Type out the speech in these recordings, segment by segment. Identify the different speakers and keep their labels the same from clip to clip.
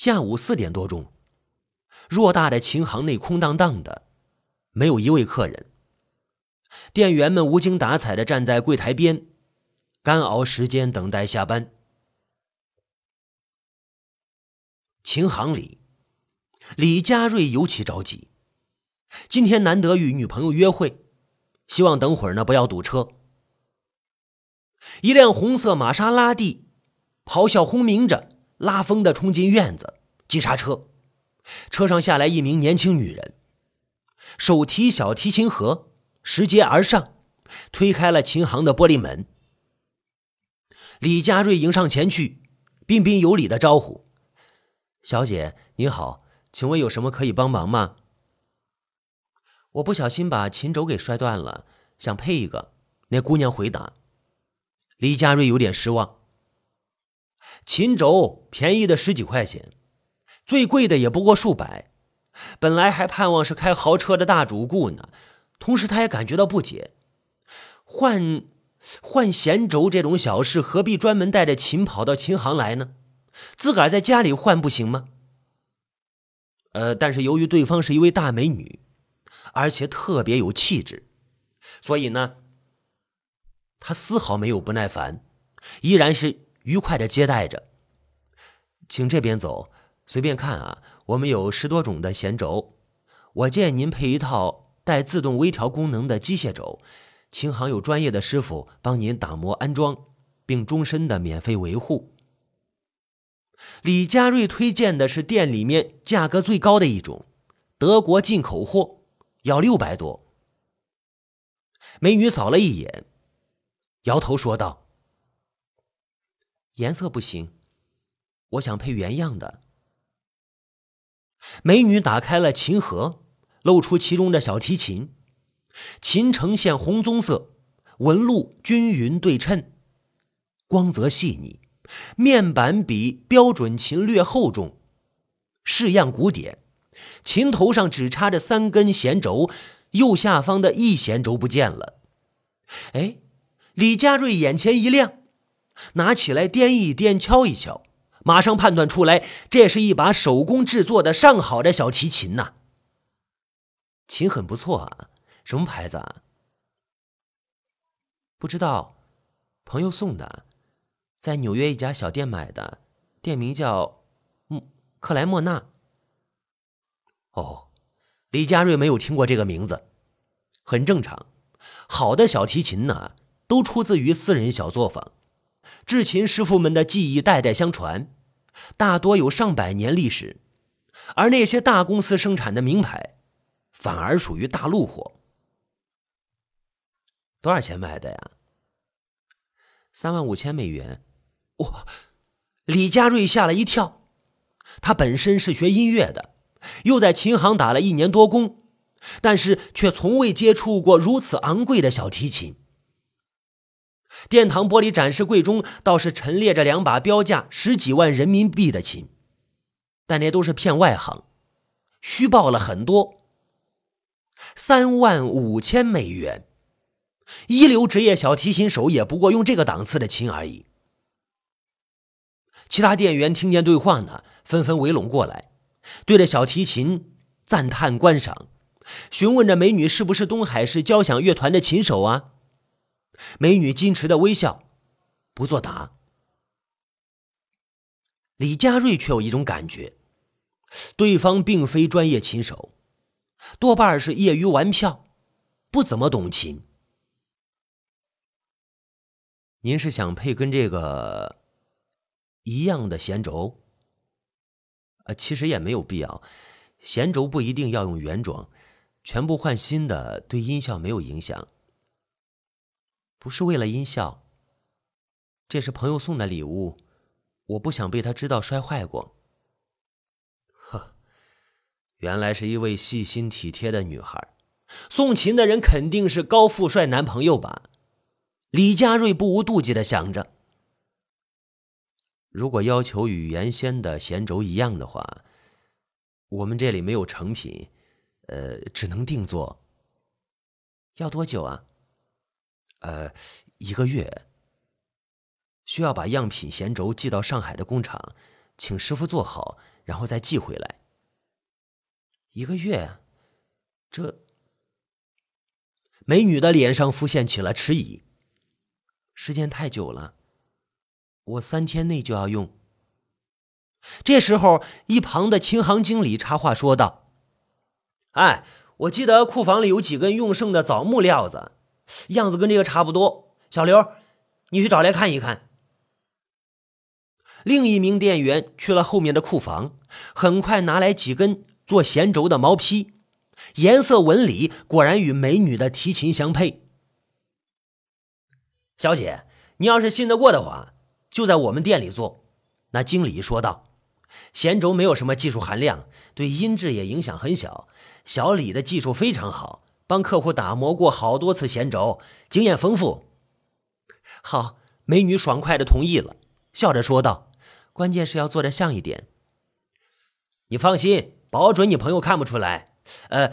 Speaker 1: 下午四点多钟，偌大的琴行内空荡荡的，没有一位客人。店员们无精打采的站在柜台边，干熬时间，等待下班。琴行里，李佳瑞尤其着急。今天难得与女朋友约会，希望等会儿呢不要堵车。一辆红色玛莎拉蒂，咆哮轰鸣着，拉风的冲进院子，急刹车，车上下来一名年轻女人，手提小提琴盒，拾阶而上，推开了琴行的玻璃门。李佳瑞迎上前去，彬彬有礼的招呼：“小姐您好，请问有什么可以帮忙吗？”我不小心把琴轴给摔断了，想配一个。那姑娘回答。李佳瑞有点失望。琴轴便宜的十几块钱，最贵的也不过数百。本来还盼望是开豪车的大主顾呢，同时他也感觉到不解：换换弦轴这种小事，何必专门带着琴跑到琴行来呢？自个儿在家里换不行吗？呃，但是由于对方是一位大美女。而且特别有气质，所以呢，他丝毫没有不耐烦，依然是愉快的接待着。请这边走，随便看啊，我们有十多种的弦轴，我建议您配一套带自动微调功能的机械轴，琴行有专业的师傅帮您打磨安装，并终身的免费维护。李佳瑞推荐的是店里面价格最高的一种，德国进口货。要六百多。美女扫了一眼，摇头说道：“颜色不行，我想配原样的。”美女打开了琴盒，露出其中的小提琴，琴呈现红棕色，纹路均匀对称，光泽细腻，面板比标准琴略厚重，式样古典。琴头上只插着三根弦轴，右下方的一弦轴不见了。哎，李佳瑞眼前一亮，拿起来掂一掂，敲一敲，马上判断出来，这是一把手工制作的上好的小提琴呐。琴很不错啊，什么牌子啊？不知道，朋友送的，在纽约一家小店买的，店名叫嗯克莱莫纳。哦，李佳瑞没有听过这个名字，很正常。好的小提琴呢，都出自于私人小作坊，制琴师傅们的技艺代代相传，大多有上百年历史。而那些大公司生产的名牌，反而属于大陆货。多少钱买的呀？三万五千美元。哇！李佳瑞吓了一跳，他本身是学音乐的。又在琴行打了一年多工，但是却从未接触过如此昂贵的小提琴。殿堂玻璃展示柜中倒是陈列着两把标价十几万人民币的琴，但那都是骗外行，虚报了很多。三万五千美元，一流职业小提琴手也不过用这个档次的琴而已。其他店员听见对话呢，纷纷围拢过来。对着小提琴赞叹观赏，询问着美女是不是东海市交响乐团的琴手啊？美女矜持的微笑，不作答。李佳瑞却有一种感觉，对方并非专业琴手，多半是业余玩票，不怎么懂琴。您是想配跟这个一样的弦轴？其实也没有必要，弦轴不一定要用原装，全部换新的对音效没有影响。不是为了音效，这是朋友送的礼物，我不想被他知道摔坏过。呵，原来是一位细心体贴的女孩，送琴的人肯定是高富帅男朋友吧？李佳瑞不无妒忌的想着。如果要求与原先的弦轴一样的话，我们这里没有成品，呃，只能定做。要多久啊？呃，一个月。需要把样品弦轴寄到上海的工厂，请师傅做好，然。后再寄回来。一个月，这美女的脸上浮现起了迟疑。时间太久了，我三天内就要用。这时候，一旁的琴行经理插话说道：“哎，我记得库房里有几根用剩的枣木料子，样子跟这个差不多。小刘，你去找来看一看。”另一名店员去了后面的库房，很快拿来几根。做弦轴的毛坯，颜色纹理果然与美女的提琴相配。小姐，你要是信得过的话，就在我们店里做。那经理说道：“弦轴没有什么技术含量，对音质也影响很小。小李的技术非常好，帮客户打磨过好多次弦轴，经验丰富。”好，美女爽快的同意了，笑着说道：“关键是要做的像一点。”你放心。保准你朋友看不出来。呃，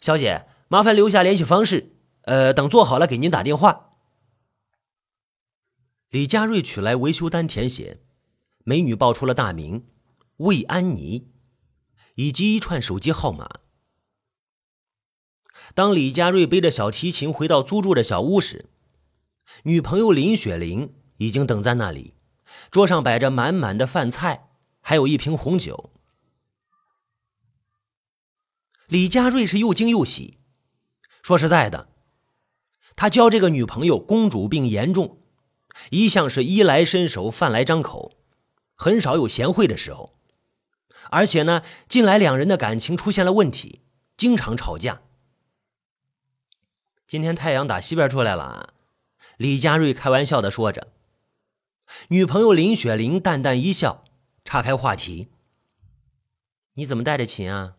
Speaker 1: 小姐，麻烦留下联系方式。呃，等做好了给您打电话。李佳瑞取来维修单填写，美女报出了大名魏安妮，以及一串手机号码。当李佳瑞背着小提琴回到租住的小屋时，女朋友林雪玲已经等在那里，桌上摆着满满的饭菜，还有一瓶红酒。李佳瑞是又惊又喜。说实在的，他交这个女朋友公主病严重，一向是衣来伸手、饭来张口，很少有贤惠的时候。而且呢，近来两人的感情出现了问题，经常吵架。今天太阳打西边出来了，李佳瑞开玩笑的说着。女朋友林雪玲淡淡一笑，岔开话题：“你怎么带着琴啊？”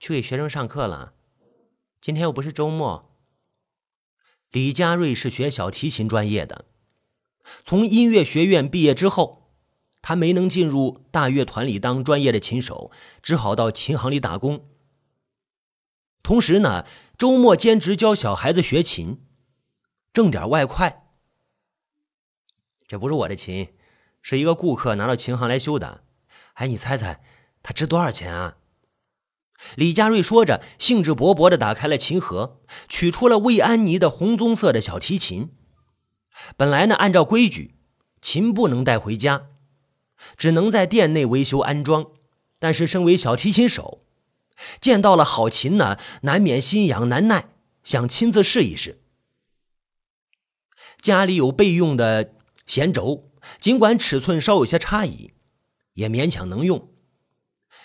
Speaker 1: 去给学生上课了，今天又不是周末。李佳瑞是学小提琴专业的，从音乐学院毕业之后，他没能进入大乐团里当专业的琴手，只好到琴行里打工。同时呢，周末兼职教小孩子学琴，挣点外快。这不是我的琴，是一个顾客拿到琴行来修的。哎，你猜猜，它值多少钱啊？李佳瑞说着，兴致勃勃地打开了琴盒，取出了魏安妮的红棕色的小提琴。本来呢，按照规矩，琴不能带回家，只能在店内维修安装。但是，身为小提琴手，见到了好琴呢，难免心痒难耐，想亲自试一试。家里有备用的弦轴，尽管尺寸稍有些差异，也勉强能用。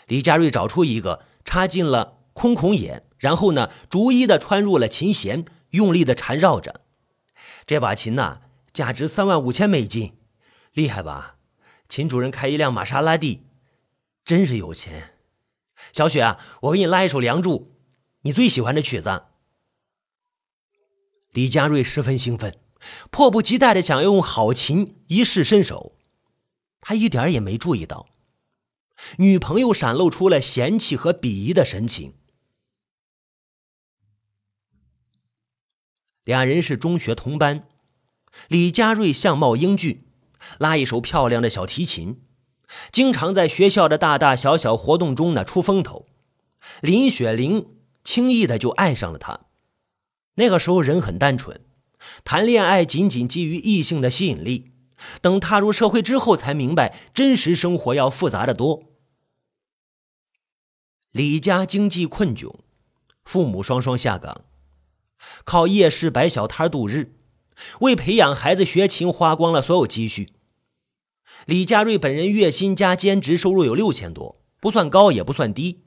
Speaker 1: 李佳瑞找出一个。插进了空孔眼，然后呢，逐一的穿入了琴弦，用力的缠绕着。这把琴呐，价值三万五千美金，厉害吧？琴主人开一辆玛莎拉蒂，真是有钱。小雪啊，我给你拉一首《梁祝》，你最喜欢的曲子。李佳瑞十分兴奋，迫不及待的想用好琴一试身手。他一点也没注意到。女朋友闪露出了嫌弃和鄙夷的神情。两人是中学同班，李佳瑞相貌英俊，拉一手漂亮的小提琴，经常在学校的大大小小活动中呢出风头。林雪玲轻易的就爱上了他。那个时候人很单纯，谈恋爱仅仅基于异性的吸引力。等踏入社会之后，才明白真实生活要复杂的多。李家经济困窘，父母双双下岗，靠夜市摆小摊度日，为培养孩子学琴花光了所有积蓄。李佳瑞本人月薪加兼职收入有六千多，不算高也不算低，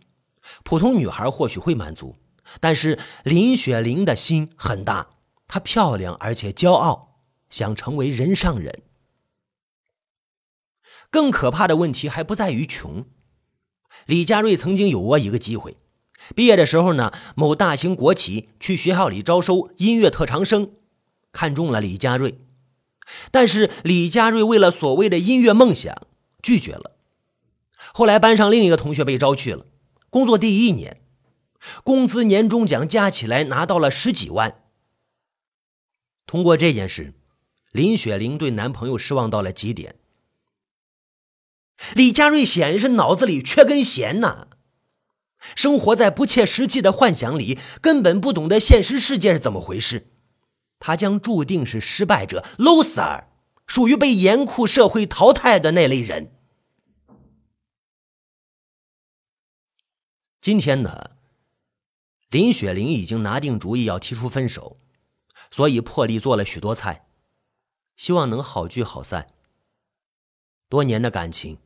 Speaker 1: 普通女孩或许会满足，但是林雪玲的心很大，她漂亮而且骄傲，想成为人上人。更可怕的问题还不在于穷。李佳瑞曾经有过一个机会，毕业的时候呢，某大型国企去学校里招收音乐特长生，看中了李佳瑞，但是李佳瑞为了所谓的音乐梦想拒绝了。后来班上另一个同学被招去了，工作第一年，工资、年终奖加起来拿到了十几万。通过这件事，林雪玲对男朋友失望到了极点。李佳瑞显然是脑子里缺根弦呐，生活在不切实际的幻想里，根本不懂得现实世界是怎么回事。他将注定是失败者，loser，属于被严酷社会淘汰的那类人。今天呢，林雪玲已经拿定主意要提出分手，所以破例做了许多菜，希望能好聚好散。多年的感情。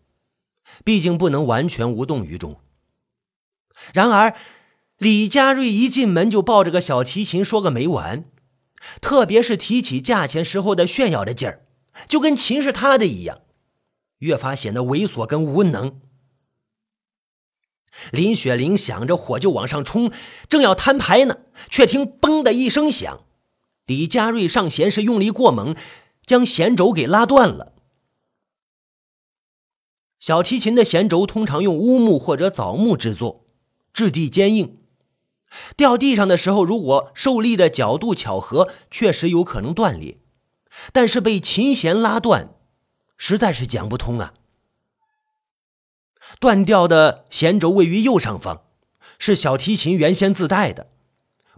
Speaker 1: 毕竟不能完全无动于衷。然而，李佳瑞一进门就抱着个小提琴说个没完，特别是提起价钱时候的炫耀的劲儿，就跟琴是他的一样，越发显得猥琐跟无能。林雪玲想着火就往上冲，正要摊牌呢，却听“嘣”的一声响，李佳瑞上弦是用力过猛，将弦轴给拉断了。小提琴的弦轴通常用乌木或者枣木制作，质地坚硬。掉地上的时候，如果受力的角度巧合，确实有可能断裂。但是被琴弦拉断，实在是讲不通啊！断掉的弦轴位于右上方，是小提琴原先自带的，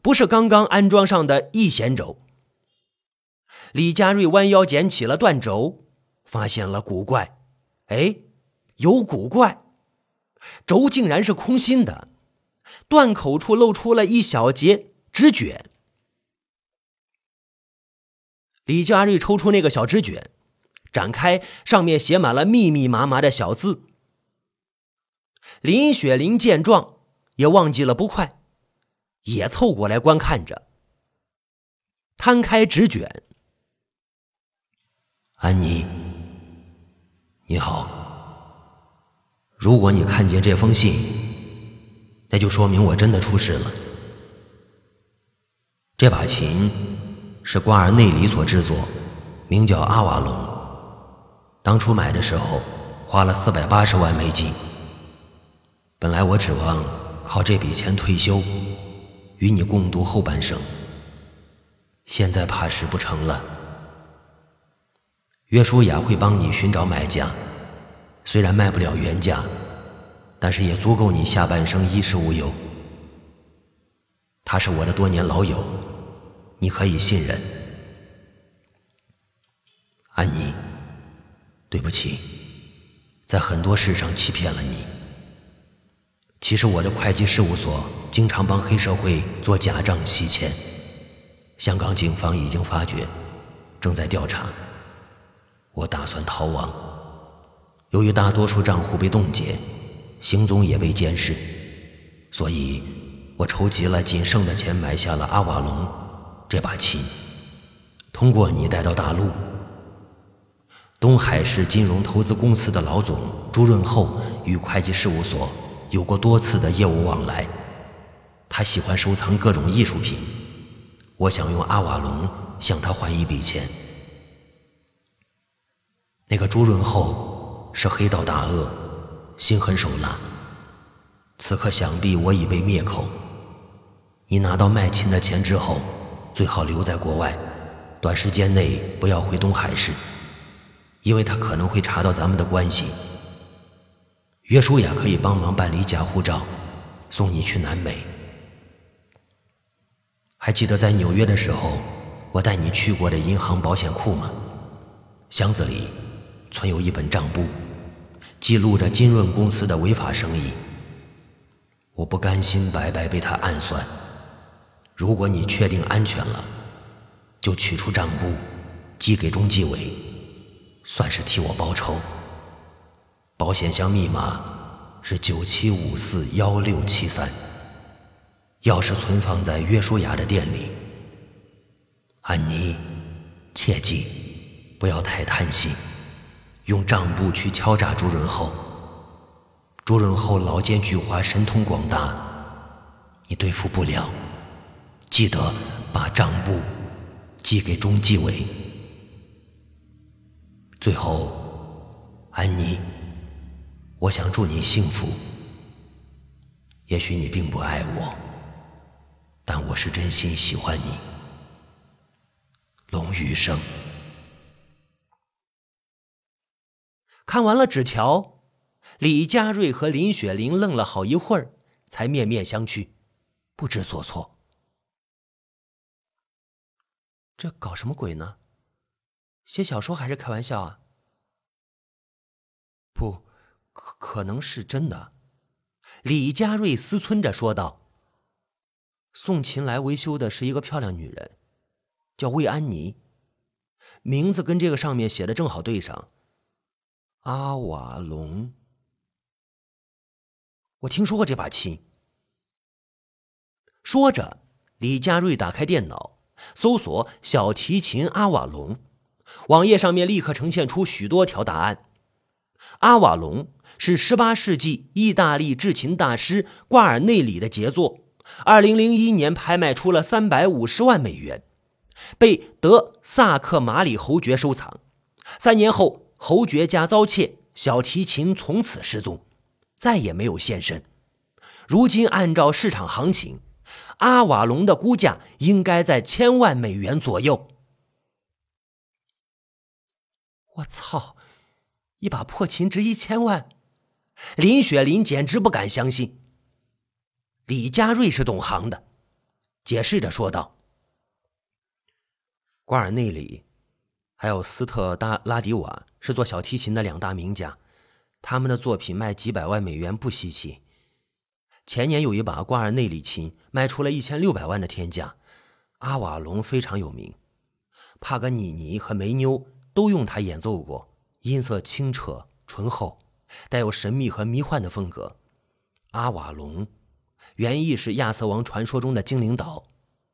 Speaker 1: 不是刚刚安装上的 E 弦轴。李佳瑞弯腰捡起了断轴，发现了古怪，哎。有古怪，轴竟然是空心的，断口处露出了一小截纸卷。李佳瑞抽出那个小纸卷，展开，上面写满了密密麻麻的小字。林雪玲见状，也忘记了不快，也凑过来观看着。摊开纸卷，
Speaker 2: 安妮，你好。如果你看见这封信，那就说明我真的出事了。这把琴是瓜尔内里所制作，名叫阿瓦隆。当初买的时候花了四百八十万美金。本来我指望靠这笔钱退休，与你共度后半生。现在怕是不成了。约书亚会帮你寻找买家。虽然卖不了原价，但是也足够你下半生衣食无忧。他是我的多年老友，你可以信任。安妮，对不起，在很多事上欺骗了你。其实我的会计事务所经常帮黑社会做假账洗钱，香港警方已经发觉，正在调查。我打算逃亡。由于大多数账户被冻结，行踪也被监视，所以我筹集了仅剩的钱，买下了阿瓦隆这把琴。通过你带到大陆，东海市金融投资公司的老总朱润厚与会计事务所有过多次的业务往来。他喜欢收藏各种艺术品，我想用阿瓦隆向他还一笔钱。那个朱润厚。是黑道大鳄，心狠手辣。此刻想必我已被灭口。你拿到卖琴的钱之后，最好留在国外，短时间内不要回东海市，因为他可能会查到咱们的关系。约书亚可以帮忙办理假护照，送你去南美。还记得在纽约的时候，我带你去过的银行保险库吗？箱子里。存有一本账簿，记录着金润公司的违法生意。我不甘心白白被他暗算。如果你确定安全了，就取出账簿，寄给中纪委，算是替我报仇。保险箱密码是九七五四幺六七三，钥匙存放在约书亚的店里。安妮，切记不要太贪心。用账簿去敲诈朱润厚，朱润厚老奸巨猾，神通广大，你对付不了。记得把账簿寄给中纪委。最后，安妮，我想祝你幸福。也许你并不爱我，但我是真心喜欢你。龙余生。
Speaker 1: 看完了纸条，李佳瑞和林雪玲愣了好一会儿，才面面相觑，不知所措。这搞什么鬼呢？写小说还是开玩笑啊？不，可可能是真的。李佳瑞思忖着说道：“送琴来维修的是一个漂亮女人，叫魏安妮，名字跟这个上面写的正好对上。阿瓦隆，我听说过这把琴。”说着，李佳瑞打开电脑，搜索“小提琴阿瓦隆”，网页上面立刻呈现出许多条答案。阿瓦隆。是十八世纪意大利制琴大师瓜尔内里的杰作，二零零一年拍卖出了三百五十万美元，被德萨克马里侯爵收藏。三年后，侯爵家遭窃，小提琴从此失踪，再也没有现身。如今按照市场行情，阿瓦隆的估价应该在千万美元左右。我操，一把破琴值一千万！林雪林简直不敢相信。李佳瑞是懂行的，解释着说道：“瓜尔内里，还有斯特达拉迪瓦是做小提琴的两大名家，他们的作品卖几百万美元不稀奇。前年有一把瓜尔内里琴卖出了一千六百万的天价。阿瓦隆非常有名，帕格尼尼和梅妞都用它演奏过，音色清澈醇厚。”带有神秘和迷幻的风格。阿瓦隆，原意是亚瑟王传说中的精灵岛，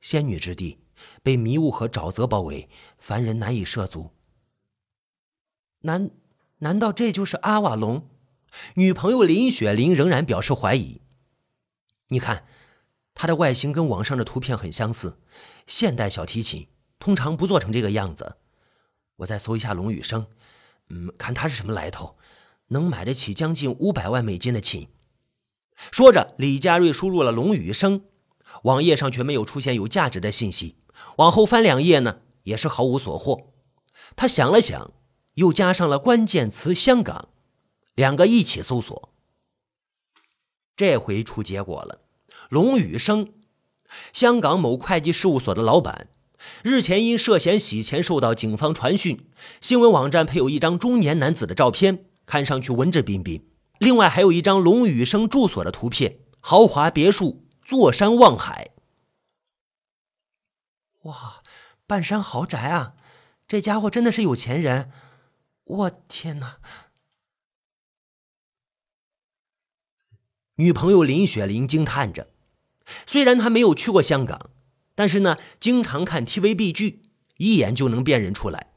Speaker 1: 仙女之地，被迷雾和沼泽包围，凡人难以涉足。难，难道这就是阿瓦隆？女朋友林雪玲仍然表示怀疑。你看，它的外形跟网上的图片很相似。现代小提琴通常不做成这个样子。我再搜一下龙羽生，嗯，看他是什么来头。能买得起将近五百万美金的琴。说着，李佳瑞输入了龙宇生，网页上却没有出现有价值的信息。往后翻两页呢，也是毫无所获。他想了想，又加上了关键词“香港”，两个一起搜索。这回出结果了，龙宇生，香港某会计事务所的老板，日前因涉嫌洗钱受到警方传讯。新闻网站配有一张中年男子的照片。看上去文质彬彬，另外还有一张龙宇生住所的图片，豪华别墅，坐山望海。哇，半山豪宅啊！这家伙真的是有钱人！我天哪！女朋友林雪玲惊叹着，虽然她没有去过香港，但是呢，经常看 TVB 剧，一眼就能辨认出来。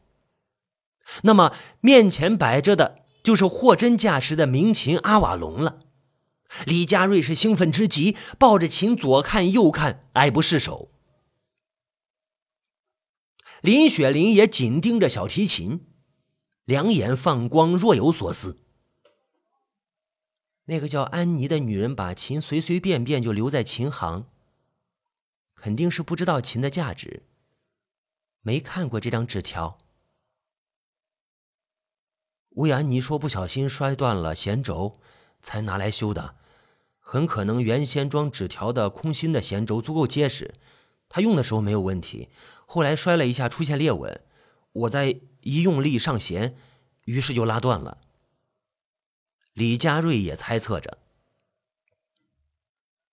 Speaker 1: 那么面前摆着的。就是货真价实的名琴阿瓦隆了。李佳瑞是兴奋之极，抱着琴左看右看，爱不释手。林雪玲也紧盯着小提琴，两眼放光，若有所思。那个叫安妮的女人把琴随随便便就留在琴行，肯定是不知道琴的价值，没看过这张纸条。魏安妮说：“不小心摔断了弦轴，才拿来修的。很可能原先装纸条的空心的弦轴足够结实，她用的时候没有问题。后来摔了一下，出现裂纹，我再一用力上弦，于是就拉断了。”李佳瑞也猜测着，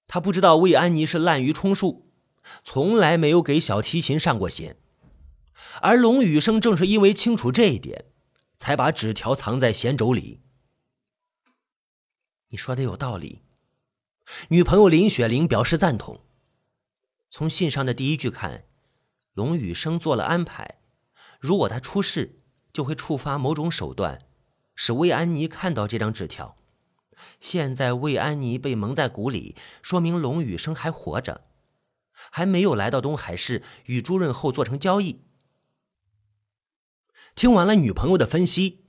Speaker 1: 他不知道魏安妮是滥竽充数，从来没有给小提琴上过弦，而龙宇生正是因为清楚这一点。才把纸条藏在弦轴里。你说的有道理，女朋友林雪玲表示赞同。从信上的第一句看，龙宇生做了安排，如果他出事，就会触发某种手段，使魏安妮看到这张纸条。现在魏安妮被蒙在鼓里，说明龙宇生还活着，还没有来到东海市与朱润厚做成交易。听完了女朋友的分析，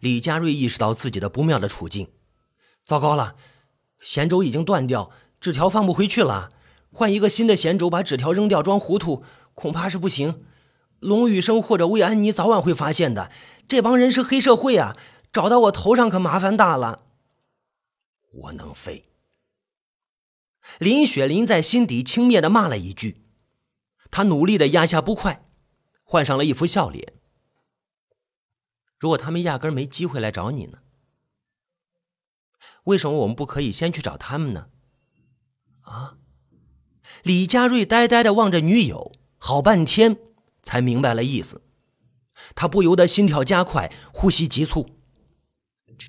Speaker 1: 李佳瑞意识到自己的不妙的处境。糟糕了，弦轴已经断掉，纸条放不回去了。换一个新的弦轴，把纸条扔掉装糊涂，恐怕是不行。龙雨生或者魏安妮早晚会发现的。这帮人是黑社会啊，找到我头上可麻烦大了。我能飞。林雪林在心底轻蔑的骂了一句，他努力的压下不快，换上了一副笑脸。如果他们压根没机会来找你呢？为什么我们不可以先去找他们呢？啊！李佳瑞呆呆的望着女友，好半天才明白了意思。他不由得心跳加快，呼吸急促。这、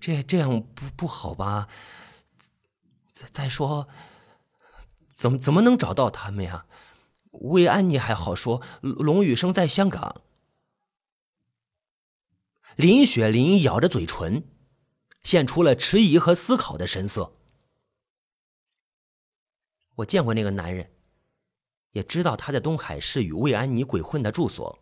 Speaker 1: 这、这样不不好吧？再再说，怎么怎么能找到他们呀？魏安妮还好说，龙宇生在香港。林雪林咬着嘴唇，现出了迟疑和思考的神色。我见过那个男人，也知道他在东海市与魏安妮鬼混的住所。